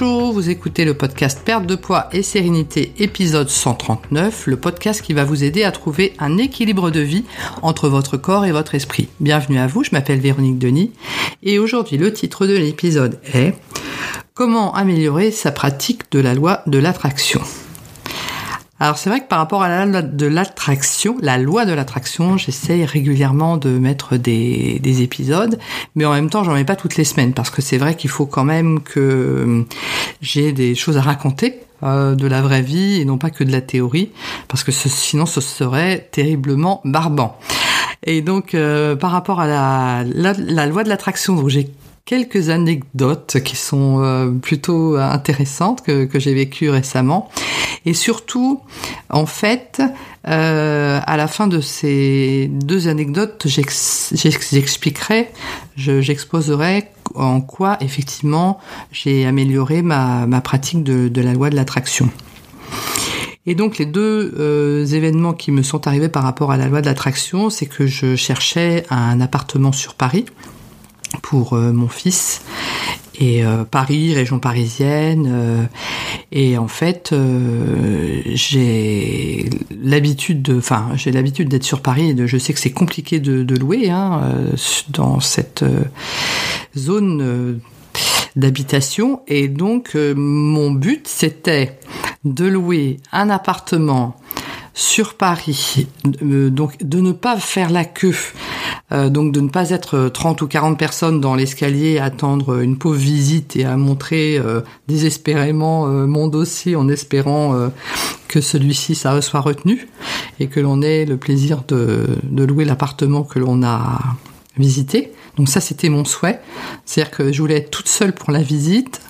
Bonjour, vous écoutez le podcast Perte de poids et sérénité épisode 139, le podcast qui va vous aider à trouver un équilibre de vie entre votre corps et votre esprit. Bienvenue à vous, je m'appelle Véronique Denis et aujourd'hui le titre de l'épisode est Comment améliorer sa pratique de la loi de l'attraction alors c'est vrai que par rapport à la loi de l'attraction, la loi de l'attraction, j'essaye régulièrement de mettre des, des, épisodes, mais en même temps j'en mets pas toutes les semaines parce que c'est vrai qu'il faut quand même que euh, j'ai des choses à raconter euh, de la vraie vie et non pas que de la théorie, parce que sinon ce serait terriblement barbant. Et donc euh, par rapport à la loi de l'attraction, donc j'ai quelques anecdotes qui sont euh, plutôt intéressantes que, que j'ai vécues récemment. Et surtout, en fait, euh, à la fin de ces deux anecdotes, j'expliquerai, j'exposerai en quoi effectivement j'ai amélioré ma, pratique de, la loi de l'attraction. Et donc les deux euh, événements qui me sont arrivés par rapport à la loi de l'attraction, c'est que je cherchais un appartement sur Paris pour euh, mon fils et Paris, région parisienne. Et en fait, j'ai l'habitude de, enfin, j'ai l'habitude d'être sur Paris et de, je sais que c'est compliqué de, louer hein, dans cette zone d'habitation. Et donc, mon but, c'était de louer un appartement sur Paris, donc de ne pas faire la queue euh, donc de ne pas être 30 ou 40 personnes dans l'escalier à attendre une pauvre visite et à montrer euh, désespérément euh, mon dossier en espérant que celui-ci ça soit retenu et que l'on ait le plaisir de, de louer l'appartement que l'on a visité. Donc ça c'était mon souhait, c'est-à-dire que je voulais être toute seule pour la visite.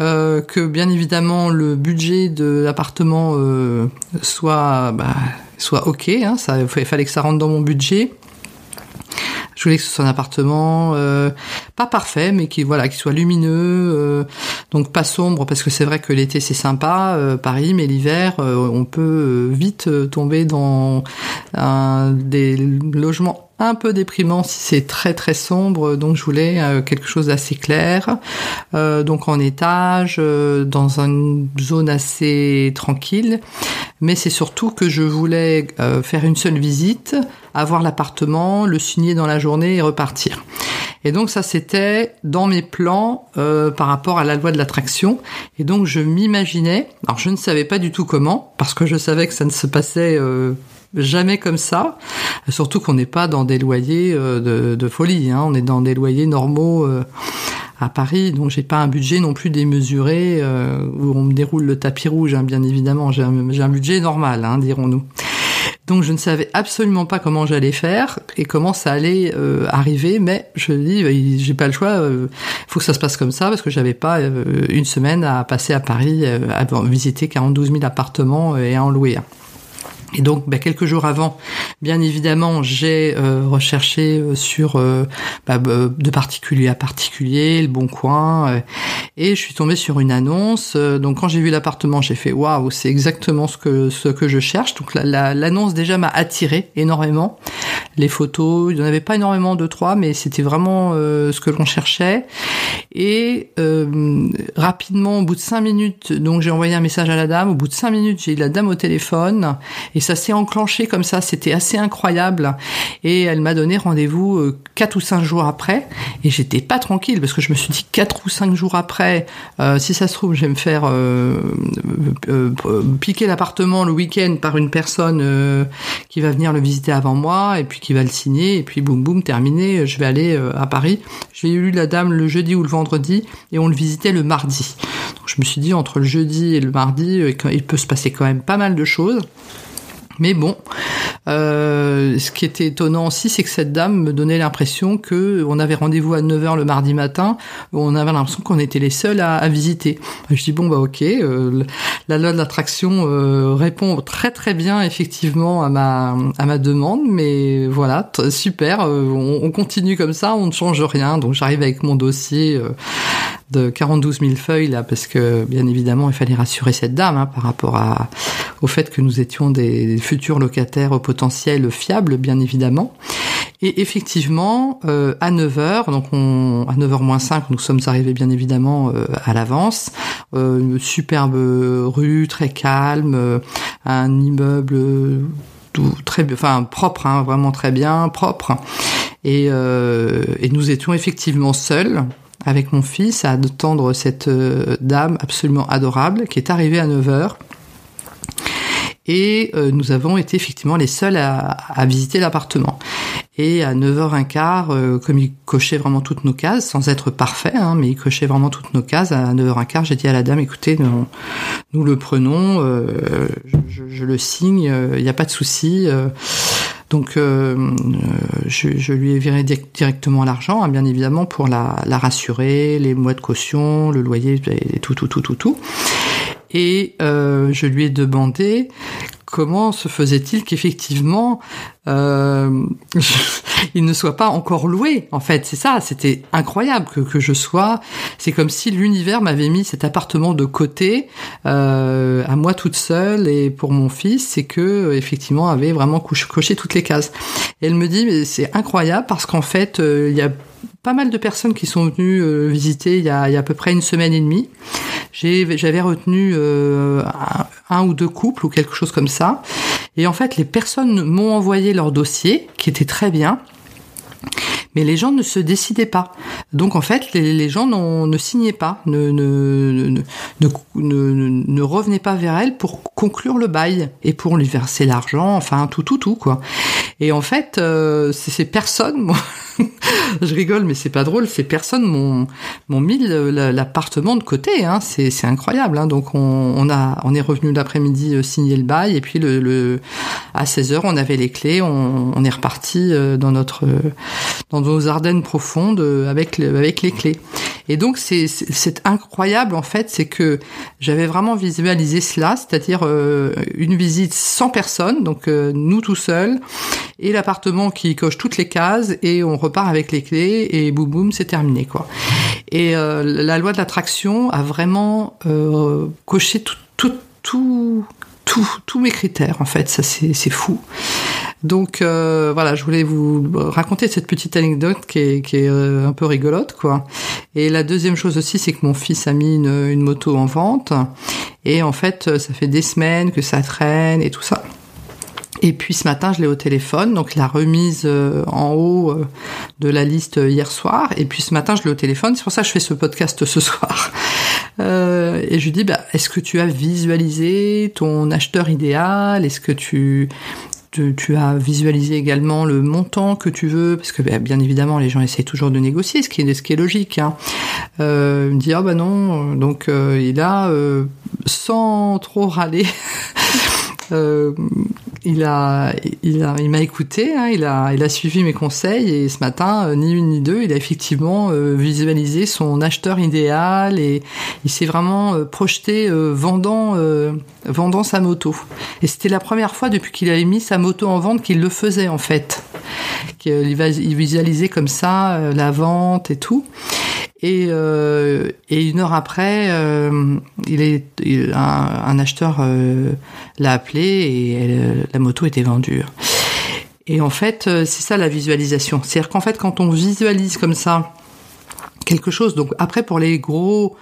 Euh, que bien évidemment le budget de l'appartement euh, soit bah, soit ok, hein, ça il fallait que ça rentre dans mon budget, je voulais que ce soit un appartement euh, pas parfait, mais qui voilà, qui soit lumineux, euh, donc pas sombre, parce que c'est vrai que l'été c'est sympa, euh, Paris, mais l'hiver on peut vite tomber dans des logements un peu déprimant si c'est très très sombre, donc je voulais euh, quelque chose d'assez clair, euh, donc en étage, euh, dans une zone assez tranquille, mais c'est surtout que je voulais faire une seule visite, avoir l'appartement, le signer dans la journée et repartir. Et donc ça c'était dans mes plans par rapport à la loi de l'attraction. Et donc je m'imaginais, alors je ne savais pas du tout comment, parce que je savais que ça ne se passait jamais comme ça. Surtout qu'on n'est pas dans des loyers euh, de, folie, hein. on est dans des loyers normaux euh, à Paris, donc j'ai pas un budget non plus démesuré euh, où on me déroule le tapis rouge, hein, bien évidemment. J'ai un, budget normal, hein, dirons-nous. Donc je ne savais absolument pas comment j'allais faire et comment ça allait arriver, mais je dis bah, j'ai pas le choix, il faut que ça se passe comme ça parce que j'avais pas une semaine à passer à Paris à visiter 42 000 appartements et à en louer. Et donc, bah, quelques jours avant, bien évidemment, j'ai euh, recherché euh, sur euh, bah, de particulier à particulier, le Bon Coin, et je suis tombée sur une annonce. donc, quand j'ai vu l'appartement, j'ai fait waouh, c'est exactement ce que ce que je cherche. Donc, l'annonce déjà m'a attiré énormément. Les photos, il n'y en avait pas énormément de trois, mais c'était vraiment ce que l'on cherchait. Et rapidement, au bout de cinq minutes, donc j'ai envoyé un message à la dame. Au bout de cinq minutes, j'ai eu la dame au téléphone. Et ça s'est enclenché comme ça, c'était assez incroyable. Et elle m'a donné rendez-vous euh, quatre ou cinq jours après, et j'étais pas tranquille parce que je me suis dit quatre ou cinq jours après, euh, si ça se trouve, je vais me faire euh, piquer l'appartement le week-end par une personne qui va venir le visiter avant moi et puis qui va le signer et puis boum boum terminé, je vais aller à Paris. J'ai eu la dame le jeudi ou le vendredi et on le visitait le mardi. Donc je me suis dit entre le jeudi et le mardi, il peut se passer quand même pas mal de choses. Mais bon, euh, ce qui était étonnant aussi, c'est que cette dame me donnait l'impression que on avait rendez-vous à 9h le mardi matin, on avait l'impression qu'on était les seuls à, visiter. Je dis bon bah ok, euh, la loi de l'attraction euh, répond très très bien effectivement à ma à ma demande, mais voilà, super, on, on, continue comme ça, on ne change rien. Donc j'arrive avec mon dossier de 42 000 feuilles là, parce que bien évidemment il fallait rassurer cette dame hein, par rapport à, au fait que nous étions des futurs locataires potentiels fiables, bien évidemment. Et effectivement, euh, à 9h, donc on, à 9h moins 5, nous sommes arrivés bien évidemment euh, à l'avance. Euh, une superbe rue, très calme, un immeuble tout, très, enfin propre, hein, vraiment très bien, propre. Et, et nous étions effectivement seuls avec mon fils à attendre cette dame absolument adorable qui est arrivée à 9h et euh, nous avons été effectivement les seuls à, visiter l'appartement. Et à 9h15, euh, comme il cochait vraiment toutes nos cases, sans être parfait, hein, mais il cochait vraiment toutes nos cases, à 9h15, j'ai dit à la dame, écoutez, nous, le prenons, euh, je, le signe, il n'y a pas de souci. Donc je, lui ai viré directement l'argent, hein, bien évidemment, pour la, la, rassurer, les mois de caution, le loyer, et tout, tout, tout, tout, tout et euh, je lui ai demandé comment se faisait-il qu'effectivement euh, il ne soit pas encore loué en fait. C'est ça c'était incroyable que, que je sois. C'est comme si l'univers m'avait mis cet appartement de côté euh, à moi toute seule et pour mon fils c'est que effectivement avait vraiment coché toutes les cases. Et elle me dit mais c'est incroyable parce qu'en fait euh, il y a pas mal de personnes qui sont venues euh, visiter il y, a, il y a à peu près une semaine et demie j'avais retenu euh, un, ou deux couples ou quelque chose comme ça. Et en fait, les personnes m'ont envoyé leur dossier, qui était très bien mais les gens ne se décidaient pas. Donc en fait, les, gens ne signaient pas, ne ne, ne, ne, revenaient pas vers elle pour conclure le bail et pour lui verser l'argent, enfin tout, tout, tout, quoi. Et en fait, euh, ces personnes, moi, je rigole, mais c'est pas drôle, ces personnes m'ont, mis l'appartement de côté, hein, c'est, c'est incroyable. Hein. Donc on, on, a, on est revenu l'après-midi euh, signer le bail et puis le, à 16h, on avait les clés, on, est reparti euh, dans notre dans nos Ardennes profondes euh, avec, avec les clés. Et donc c'est incroyable en fait, c'est que j'avais vraiment visualisé cela, c'est-à-dire euh, une visite sans personne, donc euh, nous tout seuls, et l'appartement qui coche toutes les cases, et on repart avec les clés, et boum boum, c'est terminé quoi. Et la loi de l'attraction a vraiment coché tout, tout, tout, tous mes critères en fait, ça c'est fou. Donc euh, voilà, je voulais vous raconter cette petite anecdote qui est, euh, un peu rigolote quoi. Et la deuxième chose aussi, c'est que mon fils a mis une, moto en vente et en fait, ça fait des semaines que ça traîne et tout ça. Et puis ce matin, je l'ai au téléphone, donc la remise euh, en haut de la liste hier soir. Et puis ce matin, je l'ai au téléphone. C'est pour ça que je fais ce podcast ce soir. Euh, et je lui dis, bah, est-ce que tu as visualisé ton acheteur idéal? Est-ce que tu tu, as visualisé également le montant que tu veux, parce que bah, bien évidemment les gens essayent toujours de négocier, ce qui est, ce qui est logique. Hein. Euh, il me dit ah bah non, donc euh, il a euh, sans trop râler. Euh, il a, il a, il m'a écouté, hein, il a, il a suivi mes conseils et ce matin, euh, ni une ni deux, il a effectivement euh, visualisé son acheteur idéal et il s'est vraiment projeté vendant, vendant sa moto. Et c'était la première fois depuis qu'il avait mis sa moto en vente qu'il le faisait en fait. Qu'il visualisait comme ça la vente et tout. Et, euh, et une heure après, euh, il est un, acheteur euh, l'a appelé et la moto était vendue. Et en fait, c'est ça la visualisation. C'est-à-dire qu'en fait, quand on visualise comme ça quelque chose, donc après pour les gros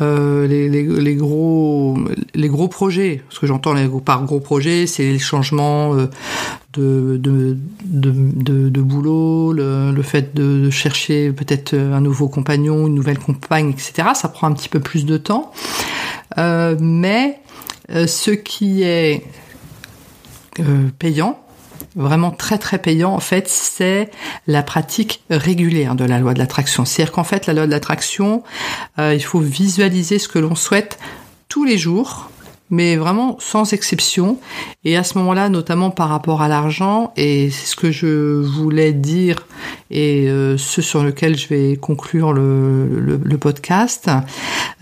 les, les, gros les gros projets. Ce que j'entends par gros projets, c'est euh, de, de, de, de, boulot, le, fait de, chercher peut-être un nouveau compagnon, une nouvelle compagne, etc. Ça prend un petit peu plus de temps. Euh, mais euh, ce qui est payant, vraiment très très payant en fait, c'est la pratique régulière de la loi de l'attraction. C'est-à-dire qu'en fait la loi de l'attraction, euh, il faut visualiser ce que l'on souhaite tous les jours mais vraiment sans exception. Et à ce moment-là, notamment par rapport à l'argent, et c'est ce que je voulais dire, et euh, ce sur lequel je vais conclure le, le, podcast,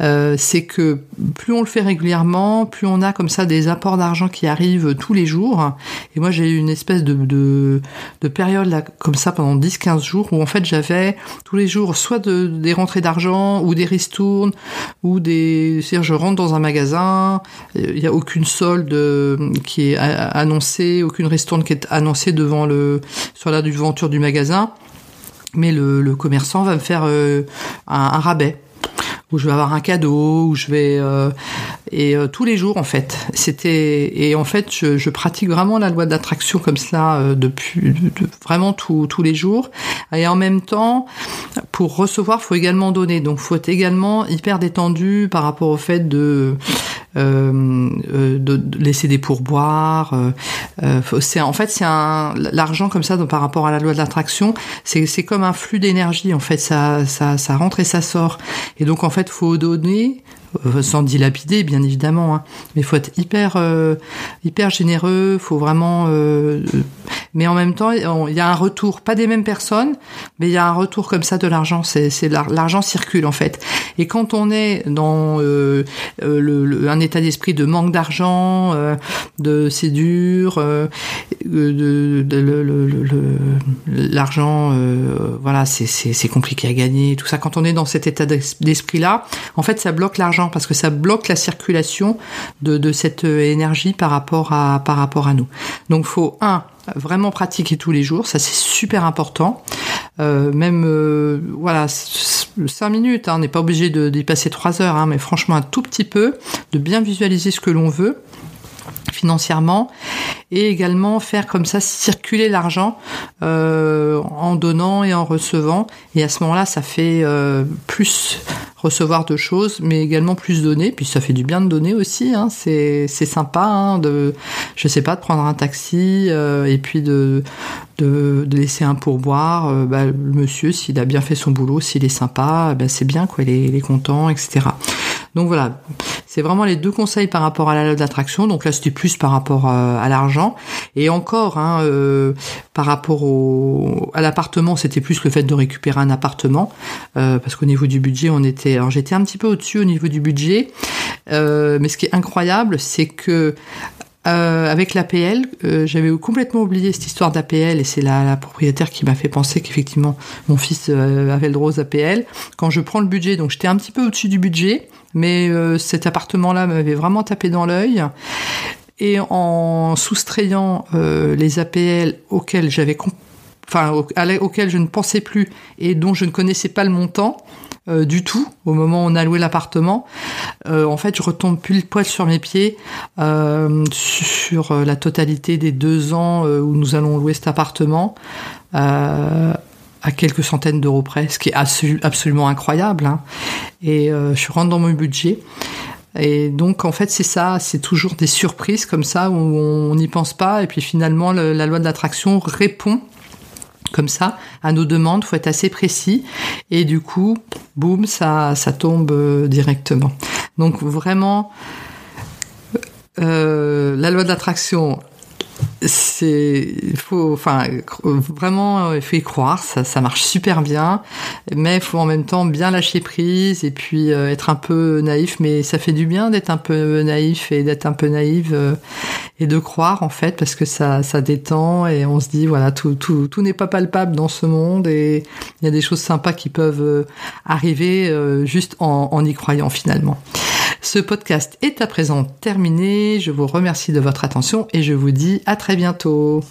euh, c'est que plus on le fait régulièrement, plus on a comme ça des apports d'argent qui arrivent tous les jours. Et moi, j'ai eu une espèce de, de, de période là, comme ça pendant 10-15 jours où en fait j'avais tous les jours soit de, des rentrées d'argent ou des ristournes ou des... C'est-à-dire je rentre dans un magasin il n'y a aucune solde qui est annoncée, aucune ristourne qui est annoncée devant le sur la devanture du magasin, mais le, commerçant va me faire un, un rabais où je vais avoir un cadeau, où je vais euh, et euh, tous les jours en fait. C'était et en fait je, pratique vraiment la loi d'attraction comme cela euh, depuis vraiment tous tous les jours. Et en même temps, pour recevoir, faut également donner. Donc faut être également hyper détendu par rapport au fait de euh, euh, de, laisser des pourboires. Euh, c'est en fait c'est un l'argent comme ça par rapport à la loi de l'attraction, c'est comme un flux d'énergie en fait ça ça ça rentre et ça sort. Et donc en fait faut donner sans dilapider bien évidemment, hein. mais faut être hyper euh, hyper généreux, faut vraiment. Euh, mais en même temps, il y a un retour, pas des mêmes personnes, mais il y a un retour comme ça de l'argent. C'est c'est l'argent circule en fait. Et quand on est dans le, un état d'esprit de manque d'argent, de c'est dur, de, l'argent, voilà, c'est c'est compliqué à gagner, tout ça. Quand on est dans cet état d'esprit là, en fait, ça bloque l'argent parce que ça bloque la circulation de, cette énergie par rapport à nous. Donc faut un vraiment pratiquer tous les jours, ça c'est super important. Euh, même euh, voilà cinq minutes, hein, on n'est pas obligé d'y passer trois heures, hein, mais franchement un tout petit peu, de bien visualiser ce que l'on veut financièrement et également faire comme ça circuler l'argent euh, en donnant et en recevant. Et à ce moment-là ça fait euh, plus recevoir de choses mais également plus donner. Puis ça fait du bien de donner aussi hein. c'est sympa hein, de je sais pas de prendre un taxi euh, et puis de, de, laisser un pourboire. Bah, le monsieur s'il a bien fait son boulot s'il est sympa bah, c'est bien quoi. Il est content etc donc voilà, c'est vraiment les deux conseils par rapport à la loi d'attraction. Donc là, c'était plus par rapport euh, à, l'argent. Et encore, hein, euh, par rapport à l'appartement, c'était plus le fait de récupérer un appartement. Euh, parce qu'au niveau du budget, on était... Alors j'étais un petit peu au-dessus au niveau du budget. mais ce qui est incroyable, c'est que euh, avec l'APL, euh, j'avais complètement oublié cette histoire d'APL et c'est la, la, propriétaire qui m'a fait penser qu'effectivement mon fils euh, avait le droit aux APL. Quand je prends le budget, donc j'étais un petit peu au-dessus du budget, mais cet appartement-là m'avait vraiment tapé dans l'œil. Et en soustrayant les APL auxquels j'avais enfin auxquels je ne pensais plus et dont je ne connaissais pas le montant, euh, du tout au moment où on a loué l'appartement. Euh, en fait, je retombe plus le poil sur mes pieds euh, sur la totalité des deux ans où nous allons louer cet appartement. à quelques centaines d'euros près, ce qui est absolument incroyable. Hein. Et je rentre dans mon budget. Et donc en fait c'est ça, c'est toujours des surprises comme ça où on n'y pense pas et puis finalement la loi de l'attraction répond comme ça à nos demandes, faut être assez précis et du coup, boum, ça ça tombe euh, directement. Donc vraiment euh, la loi de l'attraction c'est il faut enfin vraiment il faut y croire ça, ça marche super bien mais il faut en même temps bien lâcher prise et puis euh, être un peu naïf mais ça fait du bien d'être un peu naïf et d'être un peu naïve euh, et de croire en fait parce que ça ça détend et on se dit voilà tout tout tout n'est pas palpable dans ce monde et il y a des choses sympas qui peuvent euh, arriver juste en, en y croyant finalement. Ce podcast est à présent terminé. Je vous remercie de votre attention et je vous dis à très bientôt.